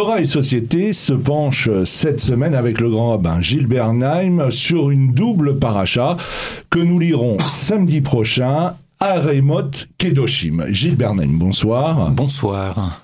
Torah et Société se penche cette semaine avec le grand rabbin Gilles Bernheim sur une double paracha que nous lirons samedi prochain à Raymond Kedoshim. Gilles Bernheim, bonsoir. Bonsoir.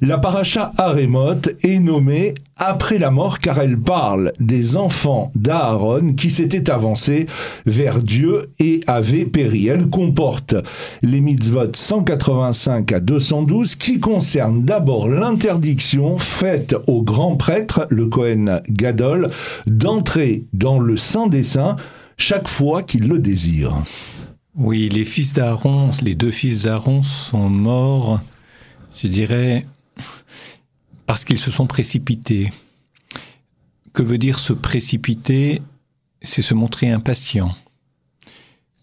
La paracha Arémot est nommée après la mort car elle parle des enfants d'Aaron qui s'étaient avancés vers Dieu et avaient péri. Elle comporte les mitzvot 185 à 212 qui concernent d'abord l'interdiction faite au grand prêtre, le Kohen Gadol, d'entrer dans le Saint des Saints chaque fois qu'il le désire. Oui, les fils d'Aaron, les deux fils d'Aaron sont morts, je dirais, parce qu'ils se sont précipités. Que veut dire se précipiter? C'est se montrer impatient.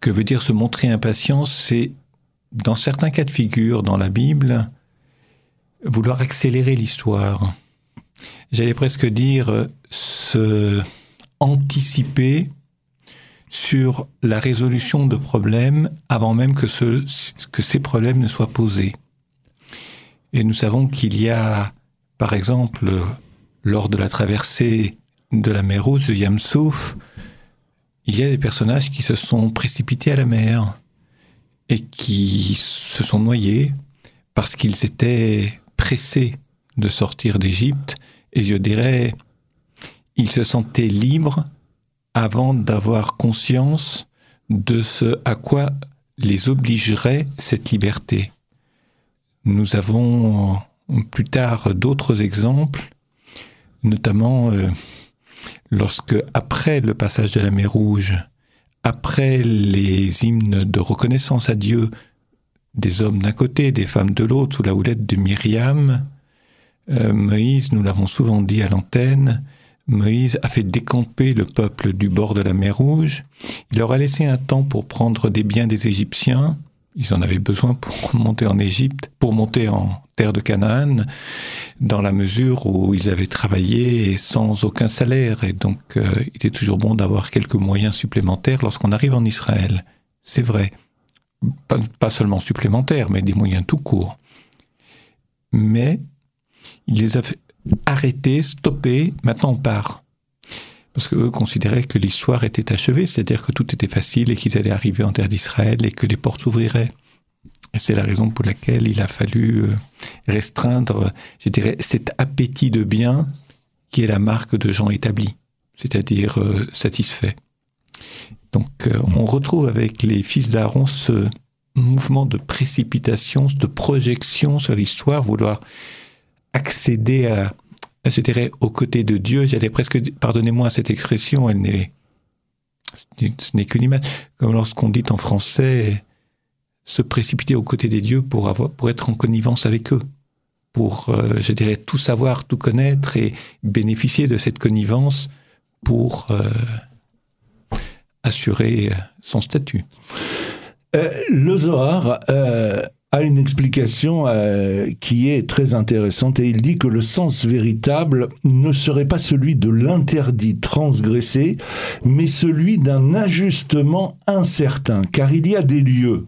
Que veut dire se montrer impatient? C'est, dans certains cas de figure dans la Bible, vouloir accélérer l'histoire. J'allais presque dire se anticiper sur la résolution de problèmes avant même que, ce, que ces problèmes ne soient posés. Et nous savons qu'il y a par exemple, lors de la traversée de la mer Rouge de Yamsouf, il y a des personnages qui se sont précipités à la mer et qui se sont noyés parce qu'ils étaient pressés de sortir d'Égypte et je dirais, ils se sentaient libres avant d'avoir conscience de ce à quoi les obligerait cette liberté. Nous avons plus tard d'autres exemples, notamment euh, lorsque, après le passage de la mer Rouge, après les hymnes de reconnaissance à Dieu des hommes d'un côté, des femmes de l'autre, sous la houlette de Myriam, euh, Moïse, nous l'avons souvent dit à l'antenne, Moïse a fait décamper le peuple du bord de la mer Rouge. Il leur a laissé un temps pour prendre des biens des Égyptiens. Ils en avaient besoin pour monter en Égypte, pour monter en terre de Canaan, dans la mesure où ils avaient travaillé sans aucun salaire. Et donc, euh, il est toujours bon d'avoir quelques moyens supplémentaires lorsqu'on arrive en Israël. C'est vrai. Pas, seulement supplémentaires, mais des moyens tout court. Mais il les a fait arrêter, stopper, maintenant on part. Parce qu'eux considéraient que l'histoire était achevée, c'est-à-dire que tout était facile et qu'ils allaient arriver en terre d'Israël et que les portes s'ouvriraient. Et c'est la raison pour laquelle il a fallu euh, restreindre, je dirais, cet appétit de bien qui est la marque de gens établis, c'est-à-dire euh, satisfaits. Donc euh, on retrouve avec les fils d'Aaron ce mouvement de précipitation, de projection sur l'histoire, vouloir accéder à, je dirais, aux côtés de Dieu. J'allais presque, pardonnez-moi cette expression, elle n'est, ce n'est qu'une image. Comme lorsqu'on dit en français, se précipiter aux côtés des dieux pour, avoir, pour être en connivence avec eux, pour, euh, je dirais, tout savoir, tout connaître et bénéficier de cette connivence pour euh, assurer son statut. Euh, le Zohar a une explication qui est très intéressante et il dit que le sens véritable ne serait pas celui de l'interdit transgressé, mais celui d'un ajustement incertain, car il y a des lieux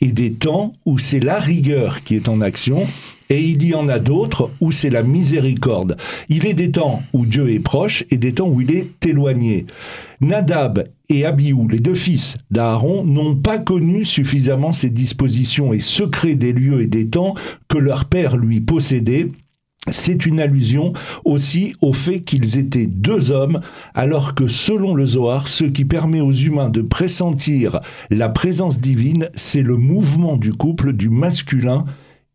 et des temps où c'est la rigueur qui est en action, et il y en a d'autres où c'est la miséricorde. Il est des temps où Dieu est proche et des temps où il est éloigné. Nadab et Abiou, les deux fils d'Aaron, n'ont pas connu suffisamment ces dispositions et secrets des lieux et des temps que leur père lui possédait c'est une allusion aussi au fait qu'ils étaient deux hommes, alors que selon le Zohar, ce qui permet aux humains de pressentir la présence divine, c'est le mouvement du couple, du masculin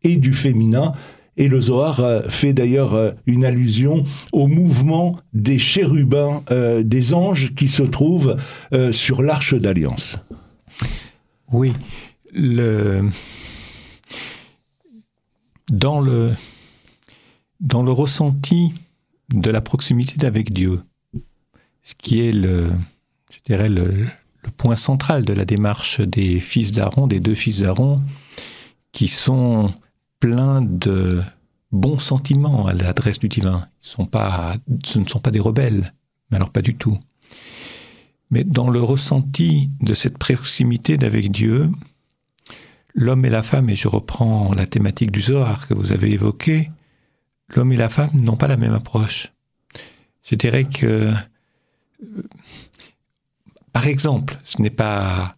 et du féminin. Et le Zohar euh, fait d'ailleurs euh, une allusion au mouvement des chérubins, euh, des anges qui se trouvent sur l'arche d'alliance. Oui, dans le dans le ressenti de la proximité avec Dieu, ce qui est le, point central de la démarche des fils d'Aaron, des deux fils d'Aaron, qui sont pleins de bons sentiments à l'adresse du divin. Ce ne sont pas des rebelles, mais alors pas du tout. Mais dans le ressenti de cette proximité d'avec Dieu, l'homme et la femme, et je reprends la thématique du Zohar que vous avez évoquée, l'homme et la femme n'ont pas la même approche. Je dirais que, par exemple, ce n'est pas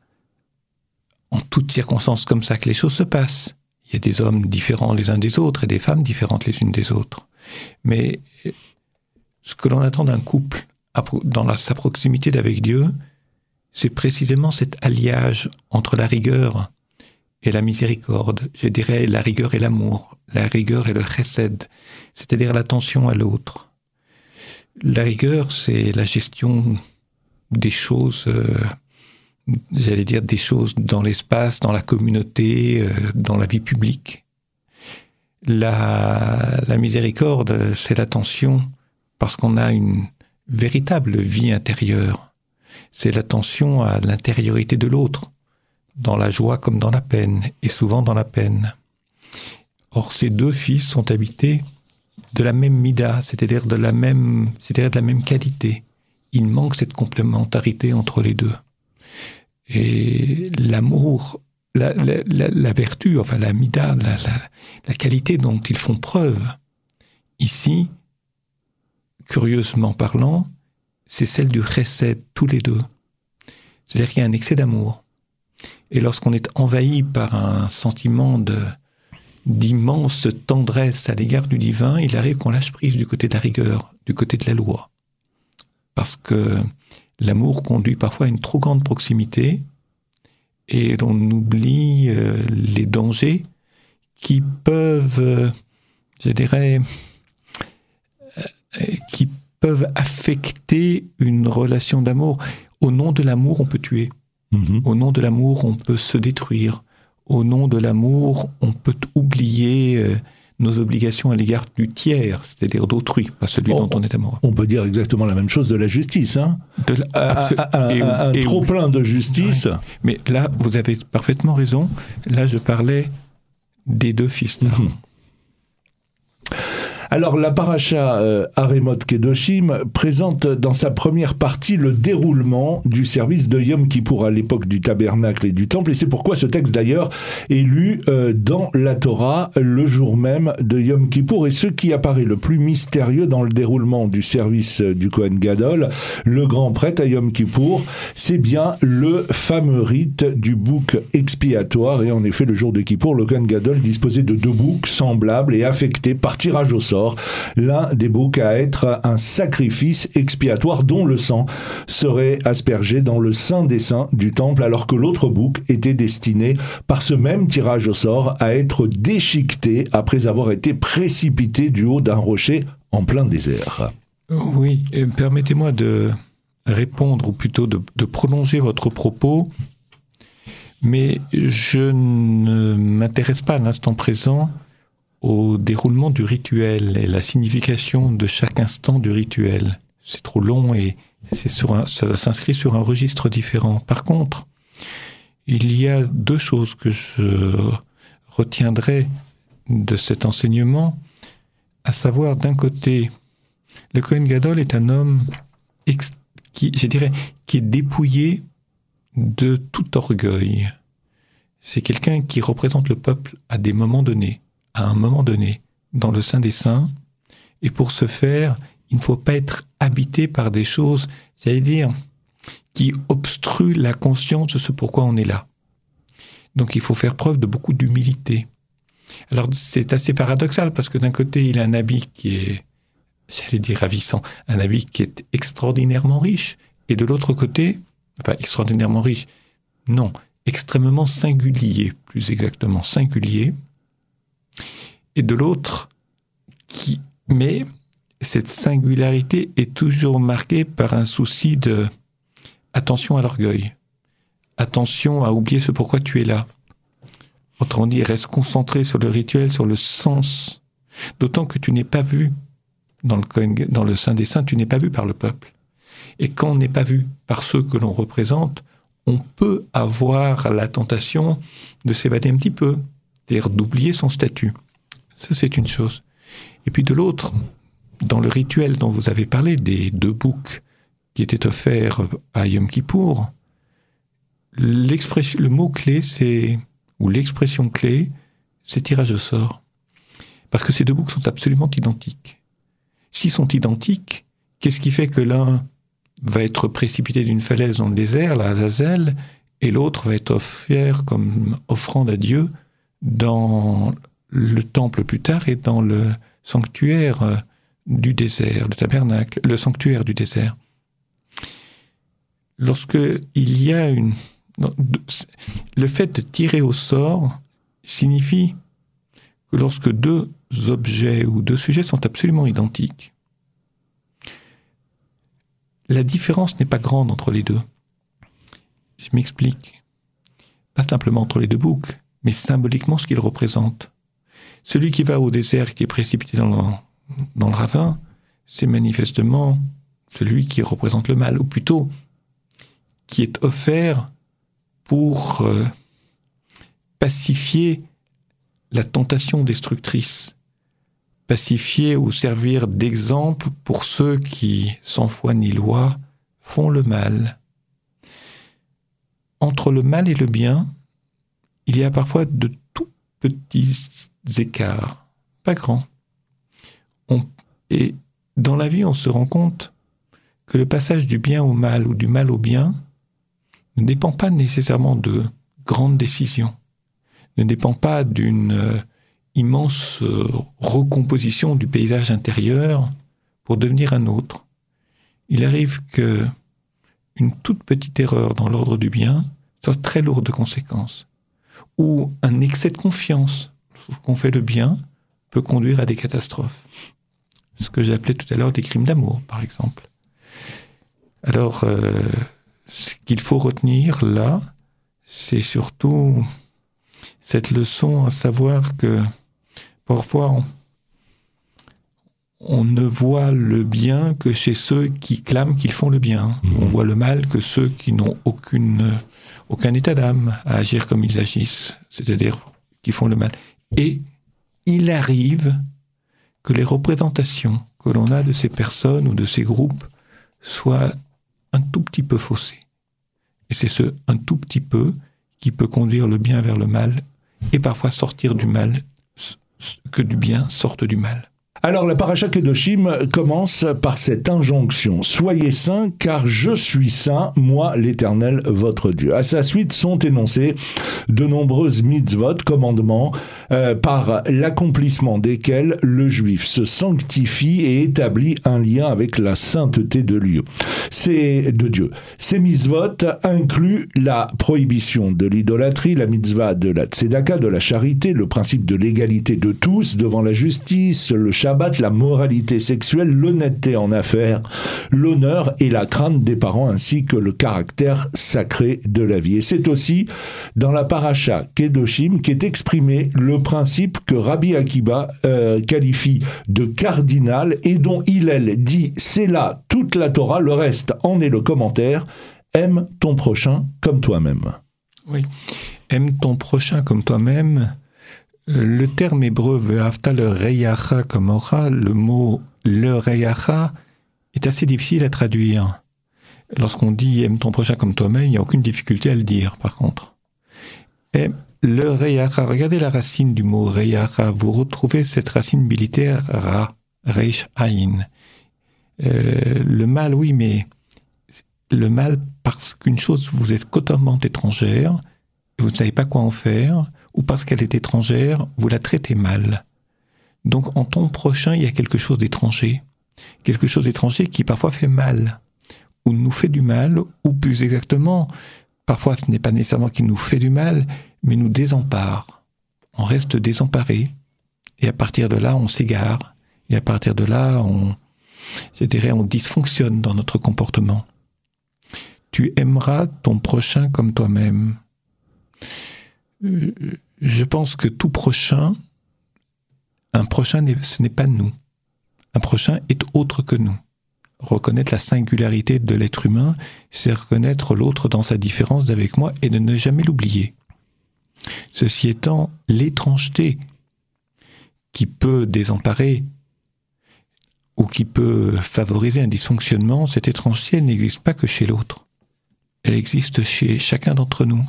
en toutes circonstances comme ça que les choses se passent. Il y a des hommes différents les uns des autres et des femmes différentes les unes des autres. Mais ce que l'on attend d'un couple dans sa proximité d'avec Dieu, c'est précisément cet alliage entre la rigueur et la miséricorde, je dirais la rigueur et l'amour, la rigueur et le chesed, c'est-à-dire l'attention à l'autre. La rigueur, c'est la gestion des choses, euh, j'allais dire des choses dans l'espace, dans la communauté, euh, dans la vie publique. La, la miséricorde, c'est l'attention parce qu'on a une véritable vie intérieure. C'est l'attention à l'intériorité de l'autre, dans la joie comme dans la peine, et souvent dans la peine. Or, ces deux fils sont habités de la même mida, c'est-à-dire de la même, qualité. Il manque cette complémentarité entre les deux. Et l'amour, la, vertu, enfin la mida, la, qualité dont ils font preuve, ici, curieusement parlant, c'est celle du recède, tous les deux. C'est-à-dire qu'il y a un excès d'amour. Et lorsqu'on est envahi par un sentiment d'immense tendresse à l'égard du divin, il arrive qu'on lâche prise du côté de la rigueur, du côté de la loi. Parce que l'amour conduit parfois à une trop grande proximité et l'on oublie euh, les dangers qui peuvent, euh, je dirais, euh, qui peuvent affecter une relation d'amour. Au nom de l'amour, on peut tuer. Mhm. Au nom de l'amour, on peut se détruire. Au nom de l'amour, on peut oublier euh, nos obligations à l'égard du tiers, c'est-à-dire d'autrui, pas celui dont on est amoureux. On peut dire exactement la même chose de la justice. Hein de un, trop plein de justice. Mais là, vous avez parfaitement raison. Là, je parlais des deux fils d'Aaron. Alors la paracha euh, Aremot Kedoshim présente dans sa première partie le déroulement du service de Yom Kippour à l'époque du tabernacle et du temple, et c'est pourquoi ce texte d'ailleurs est lu euh, dans la Torah le jour même de Yom Kippour, et ce qui apparaît le plus mystérieux dans le déroulement du service euh, du Kohen Gadol, le grand prêtre à Yom Kippour, c'est bien le fameux rite du bouc expiatoire, et en effet le jour de Kippour, le Kohen Gadol disposait de deux boucs semblables et affectés par tirage au sort l'un des boucs à être un sacrifice expiatoire dont le sang serait aspergé dans le saint des saints du temple, alors que l'autre bouc était destiné, par ce même tirage au sort, à être déchiqueté après avoir été précipité du haut d'un rocher en plein désert. Oui, permettez-moi de répondre, ou plutôt de, de prolonger votre propos, mais je ne m'intéresse pas à l'instant présent au déroulement du rituel et la signification de chaque instant du rituel. C'est trop long et c'est sur un, ça s'inscrit sur un registre différent. Par contre, il y a deux choses que je retiendrai de cet enseignement, à savoir d'un côté, le Kohen Gadol est un homme qui, je dirais, qui est dépouillé de tout orgueil. C'est quelqu'un qui représente le peuple à des moments donnés à un moment donné dans le sein des saints. Et pour ce faire, il ne faut pas être habité par des choses, j'allais dire, qui obstruent la conscience de ce pourquoi on est là. Donc il faut faire preuve de beaucoup d'humilité. Alors c'est assez paradoxal parce que d'un côté il a un habit qui est, j'allais dire ravissant, un habit qui est extraordinairement riche, et de l'autre côté, enfin extraordinairement riche, non, extrêmement singulier, plus exactement singulier, et de l'autre qui, mais cette singularité est toujours marquée par un souci de attention à l'orgueil, attention à oublier ce pourquoi tu es là. Autrement dit, reste concentré sur le rituel, sur le sens, d'autant que tu n'es pas vu dans le, dans le Saint des Saints, tu n'es pas vu par le peuple. Et quand on n'est pas vu par ceux que l'on représente, on peut avoir la tentation de s'évader un petit peu, c'est-à-dire d'oublier son statut. Ça, c'est une chose. Et puis de l'autre, dans le rituel dont vous avez parlé, des deux boucs qui étaient offerts à Yom Kippour, le mot clé, c'est, ou l'expression clé, c'est tirage au sort. Parce que ces deux boucs sont absolument identiques. S'ils sont identiques, qu'est-ce qui fait que l'un va être précipité d'une falaise dans le désert, la Azazel, et l'autre va être offert comme offrande à Dieu dans le temple plus tard et dans le sanctuaire euh, du désert, le tabernacle, le sanctuaire du désert. Lorsque il y a une, le fait de tirer au sort signifie que lorsque deux objets ou deux sujets sont absolument identiques, la différence n'est pas grande entre les deux. Je m'explique. Pas simplement entre les deux boucs, mais symboliquement ce qu'ils représentent. Celui qui va au désert, qui est précipité dans le, ravin, c'est manifestement celui qui représente le mal, ou plutôt qui est offert pour euh, pacifier la tentation destructrice, pacifier ou servir d'exemple pour ceux qui, sans foi ni loi, font le mal. Entre le mal et le bien, il y a parfois de petits écarts, pas grands. et dans la vie, on se rend compte que le passage du bien au mal ou du mal au bien ne dépend pas nécessairement de grandes décisions, ne dépend pas d'une euh, immense euh, recomposition du paysage intérieur pour devenir un autre. Il arrive que une toute petite erreur dans l'ordre du bien soit très lourde de conséquences, ou un excès de confiance qu'on fait le bien peut conduire à des catastrophes. Ce que j'appelais tout à l'heure des crimes d'amour, par exemple. Alors, euh, ce qu'il faut retenir là, c'est surtout cette leçon à savoir que parfois on, ne voit le bien que chez ceux qui clament qu'ils font le bien. Mmh. On voit le mal que ceux qui n'ont aucune, aucun état d'âme à agir comme ils agissent, c'est-à-dire qui font le mal. Et il arrive que les représentations que l'on a de ces personnes ou de ces groupes soient un tout petit peu faussé. Et c'est ce un tout petit peu qui peut conduire le bien vers le mal et parfois sortir du mal, que du bien sorte du mal. Alors la paracha Kedoshim commence par cette injonction Soyez saints, car je suis saint, moi l'Éternel votre Dieu. À sa suite sont énoncés de nombreuses mitzvot, commandements, euh, par l'accomplissement desquels le juif se sanctifie et établit un lien avec la sainteté de Dieu. C'est de Dieu. Ces mitzvot incluent la prohibition de l'idolâtrie, la mitzvah de la tzedaka, de la charité, le principe de l'égalité de tous devant la justice, le Shabbat, la moralité sexuelle, l'honnêteté en affaires, l'honneur et la crainte des parents ainsi que le caractère sacré de la vie. Et c'est aussi dans la paracha Kedoshim qu'est exprimé le principe que Rabbi Akiba euh, qualifie de cardinal et dont Hillel dit c'est là toute la Torah, le reste en est le commentaire, aime ton prochain comme toi-même. Oui, aime ton prochain comme toi-même le terme hébreu ve'afta le reyacha comme aura, le mot le reyacha est assez difficile à traduire. Lorsqu'on dit aime ton prochain comme toi-même, il n'y a aucune difficulté à le dire, par contre. Et le reyacha, regardez la racine du mot reyacha, vous retrouvez cette racine militaire ra, reish aïn. Euh, le mal, oui, mais le mal parce qu'une chose vous est totalement étrangère, vous ne savez pas quoi en faire, ou parce qu'elle est étrangère, vous la traitez mal. Donc en ton prochain, il y a quelque chose d'étranger. Quelque chose d'étranger qui parfois fait mal, ou nous fait du mal, ou plus exactement, parfois ce n'est pas nécessairement qu'il nous fait du mal, mais nous désempare. On reste désemparé, et à partir de là, on s'égare, et à partir de là, on, je dirais, on dysfonctionne dans notre comportement. Tu aimeras ton prochain comme toi-même. Euh, je pense que tout prochain, un prochain, ce n'est pas nous. Un prochain est autre que nous. Reconnaître la singularité de l'être humain, c'est reconnaître l'autre dans sa différence d'avec moi et de ne jamais l'oublier. Ceci étant, l'étrangeté qui peut désemparer ou qui peut favoriser un dysfonctionnement, cette étrangeté n'existe pas que chez l'autre. Elle existe chez chacun d'entre nous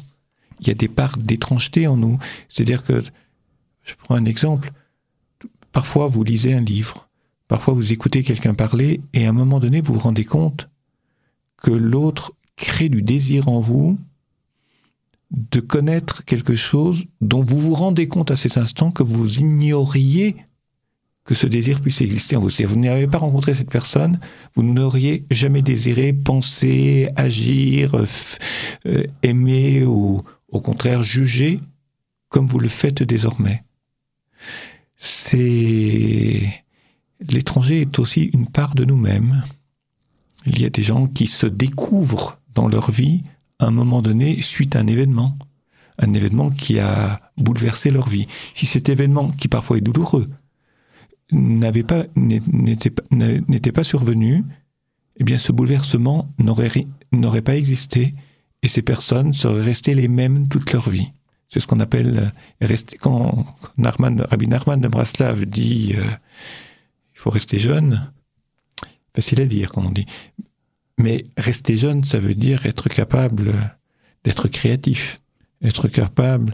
il y a des parts d'étrangeté en nous. C'est-à-dire que, je prends un exemple, parfois vous lisez un livre, parfois vous écoutez quelqu'un parler, et à un moment donné, vous vous rendez compte que l'autre crée du désir en vous de connaître quelque chose dont vous vous rendez compte à ces instants que vous ignoriez que ce désir puisse exister en vous. Si vous n'avez pas rencontré cette personne, vous n'auriez jamais désiré penser, agir, euh, aimer ou au contraire juger comme vous le faites désormais. C'est l'étranger est aussi une part de nous-mêmes. Il y a des gens qui se découvrent dans leur vie à un moment donné suite à un événement, un événement qui a bouleversé leur vie. Si cet événement, qui parfois est douloureux, n'avait pas n'était pas, pas survenu, eh bien ce bouleversement n'aurait pas existé et ces personnes seraient restées les mêmes toute leur vie. C'est ce qu'on appelle euh, rester quand Narman, Rabbi Narman de Braslav dit euh, il faut rester jeune. Facile à dire, comme on dit. Mais rester jeune, ça veut dire être capable d'être créatif, être capable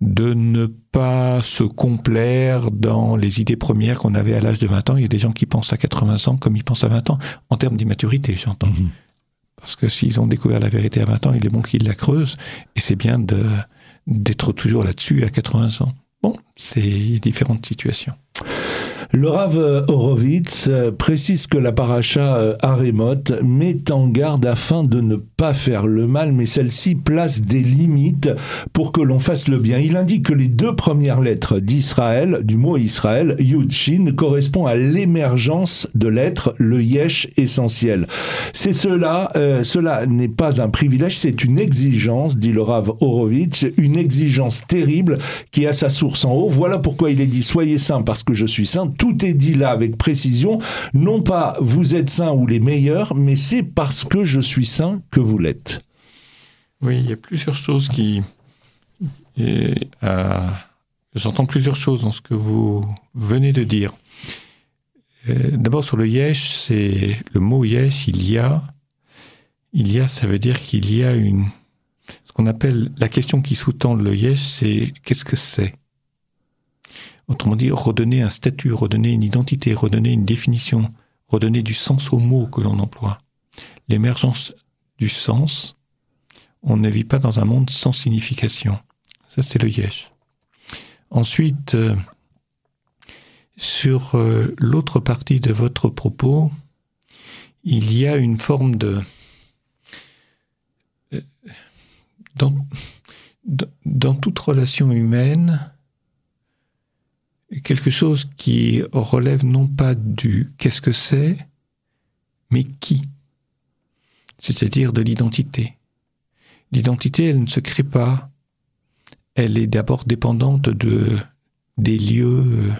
de ne pas se complaire dans les idées premières qu'on avait à l'âge de 20 ans. Il y a des gens qui pensent à 80 ans comme ils pensent à 20 ans, en termes d'immaturité, j'entends. Mhm. Parce que s'ils ont découvert la vérité à 20 ans, il est bon qu'ils la creusent, et c'est bien d'être toujours là-dessus à 80 ans. Bon, c'est différentes situations. Le Rav Horowitz précise que la paracha Haremot met en garde afin de ne pas faire le mal, mais celle-ci place des limites pour que l'on fasse le bien. Il indique que les deux premières lettres d'Israël, du mot Israël, Yud Shin, correspondent à l'émergence de l'être, le Yesh essentiel. C'est cela, euh, cela n'est pas un privilège, c'est une exigence, dit le Rav Horowitz, une exigence terrible qui a sa source en haut. Voilà pourquoi il est dit soyez saints parce que je suis saint tout est dit là avec précision. Non pas vous êtes saint ou les meilleurs, mais c'est parce que je suis saint que vous l'êtes. Oui, il y a plusieurs choses qui... Euh, j'entends plusieurs choses dans ce que vous venez de dire. Euh, d'abord sur le yesh, c'est le mot yesh, il y a. Il y a, ça veut dire qu'il y a une... Ce qu'on appelle la question qui sous-tend le yesh, c'est qu'est-ce que c'est? Autrement dit, redonner un statut, redonner une identité, redonner une définition, redonner du sens aux mots que l'on emploie. L'émergence du sens, on ne vit pas dans un monde sans signification. Ça, c'est le yesh. Ensuite, euh, sur euh, l'autre partie de votre propos, il y a une forme de... Euh, dans, dans toute relation humaine, quelque chose qui relève non pas du qu'est-ce que c'est, mais qui, c'est-à-dire de l'identité. L'identité, elle ne se crée pas, elle est d'abord dépendante de des lieux,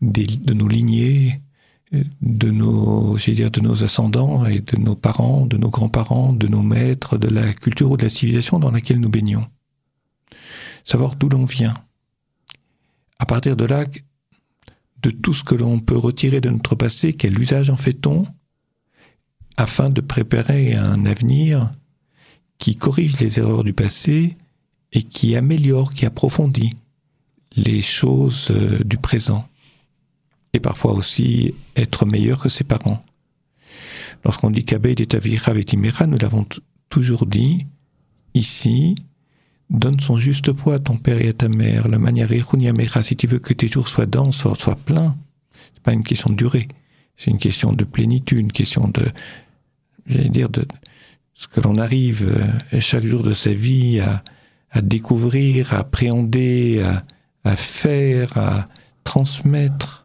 de nos lignées, de nos, dire, de nos ascendants et de nos parents, de nos grands-parents, de nos maîtres, de la culture ou de la civilisation dans laquelle nous baignons. Savoir d'où l'on vient, à partir de là, de tout ce que l'on peut retirer de notre passé, quel usage en fait-on afin de préparer un avenir qui corrige les erreurs du passé et qui améliore, qui approfondit les choses euh, du présent. Et parfois aussi être meilleur que ses parents. Lorsqu'on dit qu'Abeid est Avira nous l'avons toujours dit, ici, Donne son juste poids à ton père et à ta mère. La manière si tu veux que tes jours soient denses, soient pleins. C'est pas une question de durée. C'est une question de plénitude, une question de, j'allais dire, de ce que l'on arrive euh, chaque jour de sa vie à, découvrir, à appréhender, à faire, à transmettre.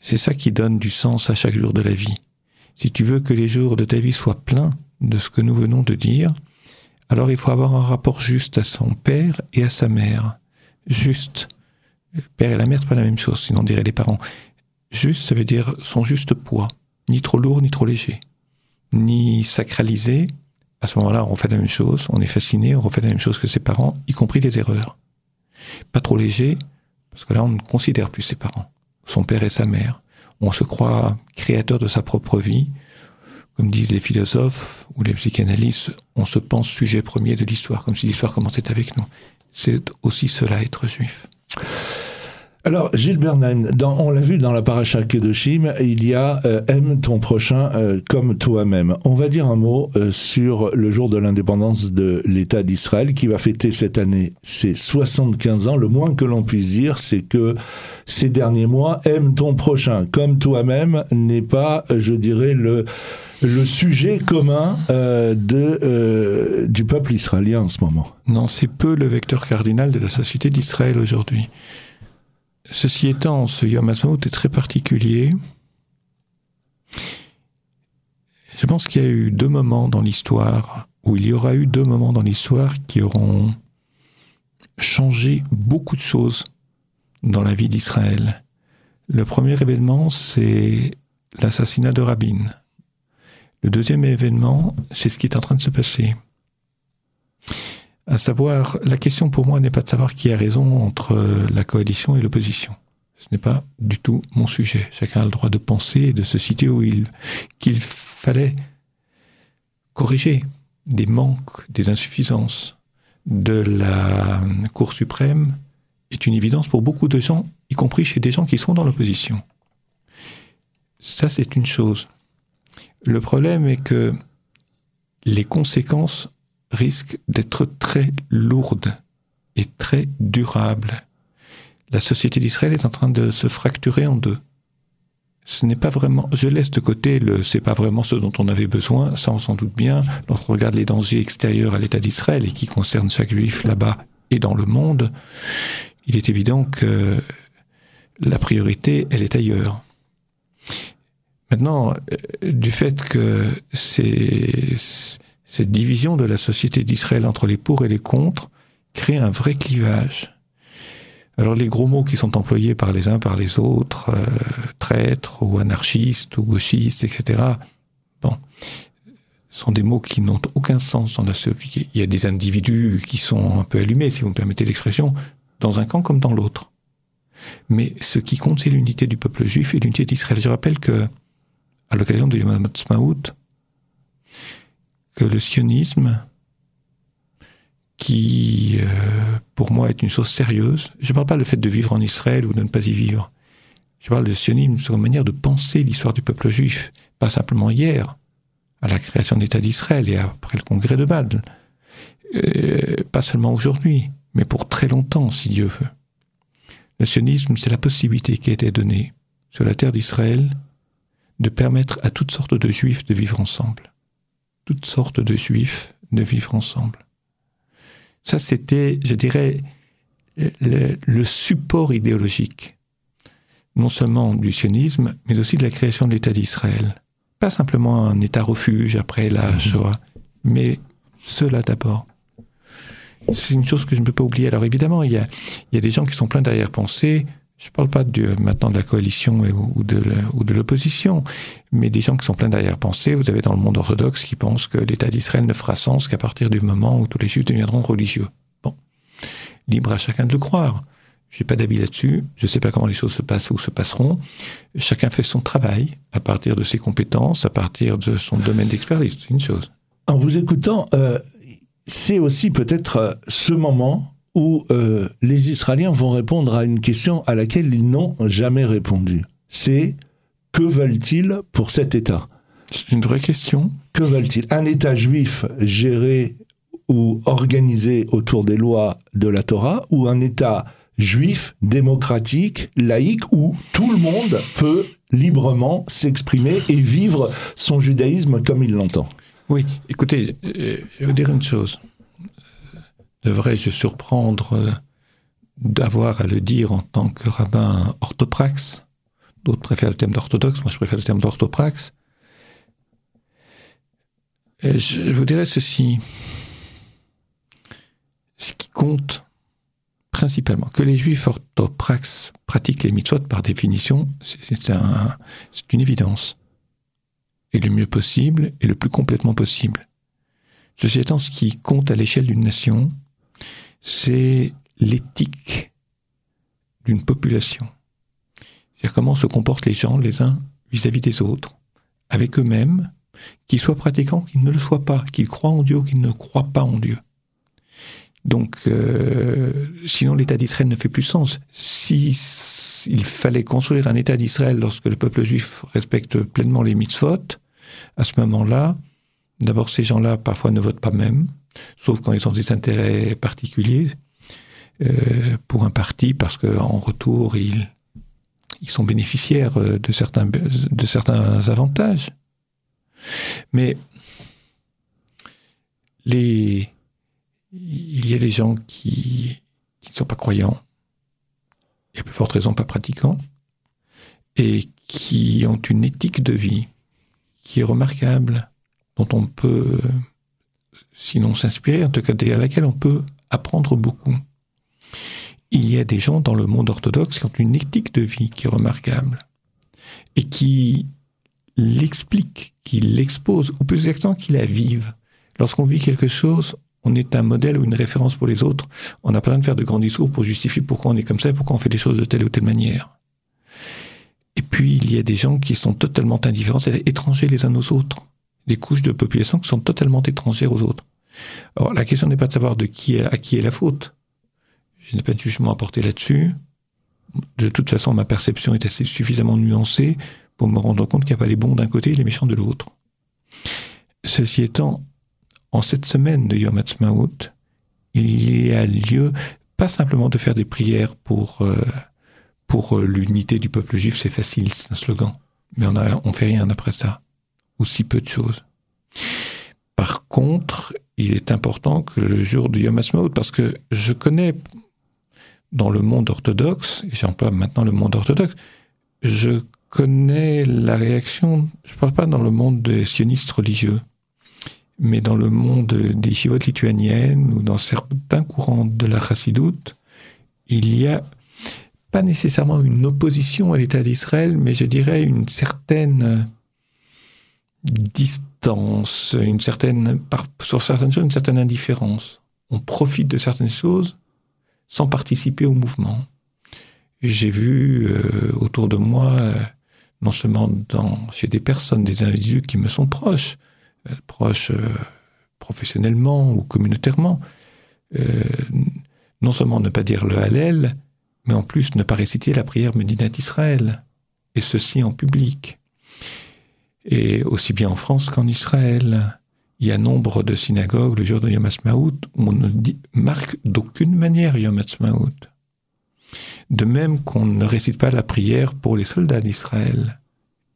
C'est ça qui donne du sens à chaque jour de la vie. Si tu veux que les jours de ta vie soient pleins de ce que nous venons de dire, alors il faut avoir un rapport juste à son père et à sa mère. Juste. Le père et la mère, c'est pas la même chose, sinon on dirait les parents. Juste, ça veut dire son juste poids. Ni trop lourd, ni trop léger. Ni sacralisé. À ce moment-là, on refait la même chose, on est fasciné, on refait la même chose que ses parents, y compris les erreurs. Pas trop léger, parce que là, on ne considère plus ses parents, son père et sa mère. On se croit créateur de sa propre vie, comme disent les philosophes ou les psychanalystes, on se pense sujet premier de l'histoire, comme si l'histoire commençait avec nous. C'est aussi cela être juif. Alors, Gilles Bernheim, on l'a vu dans la paracha Kedoshim, il y a euh, aime ton prochain euh, comme toi-même. On va dire un mot euh, sur le jour de l'indépendance de l'État d'Israël qui va fêter cette année ses 75 ans. Le moins que l'on puisse dire, c'est que ces derniers mois, aime ton prochain comme toi-même n'est pas, je dirais, le le sujet commun de, du peuple israélien en ce moment. Non, c'est peu le vecteur cardinal de la société d'Israël aujourd'hui. Ceci étant, ce Yom Ha'atzmaut est très particulier. Je pense qu'il y a eu deux moments dans l'histoire, ou il y aura eu deux moments dans l'histoire qui auront changé beaucoup de choses dans la vie d'Israël. Le premier événement, c'est l'assassinat de Rabin. Le deuxième événement, c'est ce qui est en train de se passer. À savoir, la question pour moi n'est pas de savoir qui a raison entre la coalition et l'opposition. Ce n'est pas du tout mon sujet. Chacun a le droit de penser et de se situer où il qu'il fallait corriger des manques, des insuffisances de la Cour suprême est une évidence pour beaucoup de gens, y compris chez des gens qui sont dans l'opposition. Ça, c'est une chose. Le problème est que les conséquences risque d'être très lourde et très durable. La société d'Israël est en train de se fracturer en deux. Ce n'est pas vraiment, je laisse de côté le, c'est pas vraiment ce dont on avait besoin, ça on s'en doute bien, lorsqu'on regarde les dangers extérieurs à l'État d'Israël et qui concernent chaque juif là-bas et dans le monde, il est évident que la priorité, elle est ailleurs. Maintenant, euh, du fait que cette division de la société d'Israël entre les pour et les contre crée un vrai clivage. Alors les gros mots qui sont employés par les uns par les autres, euh, traîtres ou anarchistes ou gauchistes, etc., bon, sont des mots qui n'ont aucun sens dans la société. Il y a des individus qui sont un peu allumés, si vous me permettez l'expression, dans un camp comme dans l'autre. Mais ce qui compte, c'est l'unité du peuple juif et l'unité d'Israël. Je rappelle que, à l'occasion de Yom que le sionisme, qui euh, pour moi est une chose sérieuse, je ne parle pas du fait de vivre en Israël ou de ne pas y vivre, je parle de sionisme sur une manière de penser l'histoire du peuple juif, pas simplement hier, à la création de l'État d'Israël et après le congrès de Bâle, euh, pas seulement aujourd'hui, mais pour très longtemps, si Dieu veut. Le sionisme, c'est la possibilité qui a été donnée sur la terre d'Israël de permettre à toutes sortes de juifs de vivre ensemble toutes sortes de juifs de vivre ensemble. Ça, c'était, je dirais, le, support idéologique, non seulement du sionisme, mais aussi de la création de l'État d'Israël. Pas simplement un État refuge après la mhm. Shoah, mais cela d'abord. C'est une chose que je ne peux pas oublier. Alors évidemment, il y a, il y a des gens qui sont pleins d'arrière-pensées, je ne parle pas maintenant de la coalition ou de, l'opposition, mais des gens qui sont pleins d'arrière-pensée. Vous avez dans le monde orthodoxe qui pensent que l'État d'Israël ne fera sens qu'à partir du moment où tous les juifs deviendront religieux. Bon, libre à chacun de le croire. Je n'ai pas d'avis là-dessus. Je ne sais pas comment les choses se passent ou se passeront. Chacun fait son travail à partir de ses compétences, à partir de son domaine d'expertise. C'est une chose. En vous écoutant, euh, c'est aussi peut-être euh, ce moment où euh, les Israéliens vont répondre à une question à laquelle ils n'ont jamais répondu. C'est que veulent-ils pour cet État? C'est une vraie question. Que veulent-ils? Un État juif géré ou organisé autour des lois de la Torah ou un État juif, démocratique, laïque, où tout le monde peut librement s'exprimer et vivre son judaïsme comme il l'entend? Oui, écoutez, euh, je vais vous dire une chose devrais-je surprendre euh, d'avoir à le dire en tant que rabbin orthopraxe D'autres préfèrent le terme d'orthodoxe, moi je préfère le terme d'orthopraxe. Je vous dirais ceci. Ce qui compte principalement, que les juifs orthopraxes pratiquent les mitzvot par définition, c'est un, une évidence. Et le mieux possible et le plus complètement possible. Ceci étant, ce qui compte à l'échelle d'une nation, c'est l'éthique d'une population. C'est-à-dire comment se comportent les gens les uns vis-à-vis des autres, avec eux-mêmes, qu'ils soient pratiquants, qu'ils ne le soient pas, qu'ils croient en Dieu ou qu'ils ne croient pas en Dieu. Donc, euh, sinon l'État d'Israël ne fait plus sens. Si il fallait construire un État d'Israël lorsque le peuple juif respecte pleinement les mitzvot, à ce moment-là, d'abord ces gens-là parfois ne votent pas même, sauf quand ils ont des intérêts particuliers euh, pour un parti, parce qu'en retour, ils, sont bénéficiaires euh, de certains, avantages. Mais il y a des gens qui, qui ne sont pas croyants, et à plus forte raison pas pratiquants, et qui ont une éthique de vie qui est remarquable, dont on peut, sinon s'inspirer, en tout cas à laquelle on peut apprendre beaucoup. Il y a des gens dans le monde orthodoxe qui ont une éthique de vie qui est remarquable et qui l'expliquent, qui l'exposent, ou plus exactement qui la vivent. Lorsqu'on vit quelque chose, on est un modèle ou une référence pour les autres. On n'a pas besoin de faire de grands discours pour justifier pourquoi on est comme ça et pourquoi on fait des choses de telle ou telle manière. Et puis, il y a des gens qui sont totalement indifférents, c'est étrangers les uns aux autres. Des couches de population qui sont totalement étrangères aux autres. Alors, la question n'est pas de savoir de qui est, à qui est la faute. Je n'ai pas de jugement à porter là-dessus. De toute façon, ma perception est assez suffisamment nuancée pour me rendre compte qu'il n'y a pas les bons d'un côté et les méchants de l'autre. Ceci étant, en cette semaine de Yom il y a lieu pas simplement de faire des prières pour, euh, pour euh, l'unité du peuple juif, c'est facile, c'est un slogan, mais on ne on fait rien après ça, ou si peu de choses. Par contre, il est important que le jour du Yom Ha'atzmaut, parce que je connais dans le monde orthodoxe, et j'emploie maintenant le monde orthodoxe, je connais la réaction, je ne parle pas dans le monde des sionistes religieux, mais dans le monde des chivotes lituaniennes ou dans certains courants de la chassidoute, il y a pas nécessairement une opposition à l'État d'Israël, mais je dirais une certaine distance, une certaine, sur certaines choses, une certaine indifférence. On profite de certaines choses sans participer au mouvement. J'ai vu euh, autour de moi, euh, non seulement dans, chez des personnes, des individus qui me sont proches, euh, proches professionnellement ou communautairement, non seulement ne pas dire le Hallel, mais en plus ne pas réciter la prière Médina d'Israël, et ceci en public. Et aussi bien en France qu'en Israël, il y a nombre de synagogues le jour de Yom HaSmaout où on ne marque d'aucune manière Yom HaSmaout. De même qu'on ne récite pas la prière pour les soldats d'Israël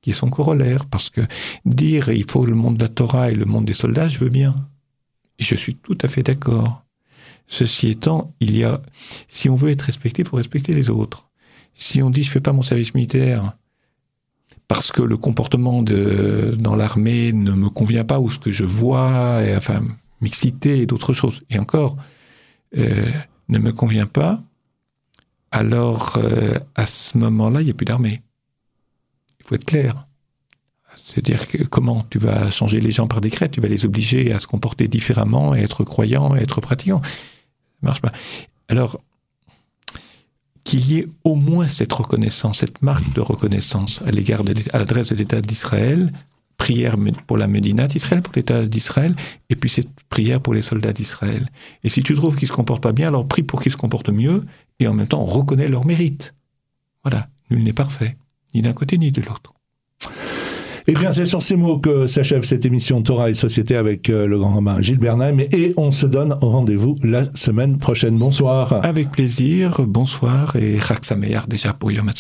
qui est son corollaire, parce que dire il faut le monde de la Torah et le monde des soldats, je veux bien. Et je suis tout à fait d'accord. Ceci étant, il y a, si on veut être respecté, il faut respecter les autres. Si on dit je fais pas mon service militaire parce que le comportement dans l'armée ne me convient pas ou ce que je vois, et, enfin, mixité et d'autres choses, et encore, euh, ne me convient pas, alors euh, à ce moment-là, il n'y a plus d'armée faut être clair. C'est-à-dire que comment tu vas changer les gens par décret Tu vas les obliger à se comporter différemment, à être croyants, à être pratiquants. Ça marche pas. Alors, qu'il y ait au moins cette reconnaissance, cette marque de reconnaissance à l'égard de à l'adresse de l'État d'Israël, prière pour la Médina d'Israël, pour l'État d'Israël, et puis cette prière pour les soldats d'Israël. Et si tu trouves qu'ils se comportent pas bien, alors prie pour qu'ils se comportent mieux, et en même temps reconnais leur mérite. Voilà, nul n'est parfait ni d'un côté ni de l'autre. Eh bien, c'est sur ces mots que s'achève cette émission Torah et Société avec euh, le grand rabbin Gilles Bernheim et on se donne rendez-vous la semaine prochaine. Bonsoir. Avec plaisir, bonsoir et Chag déjà pour Yom.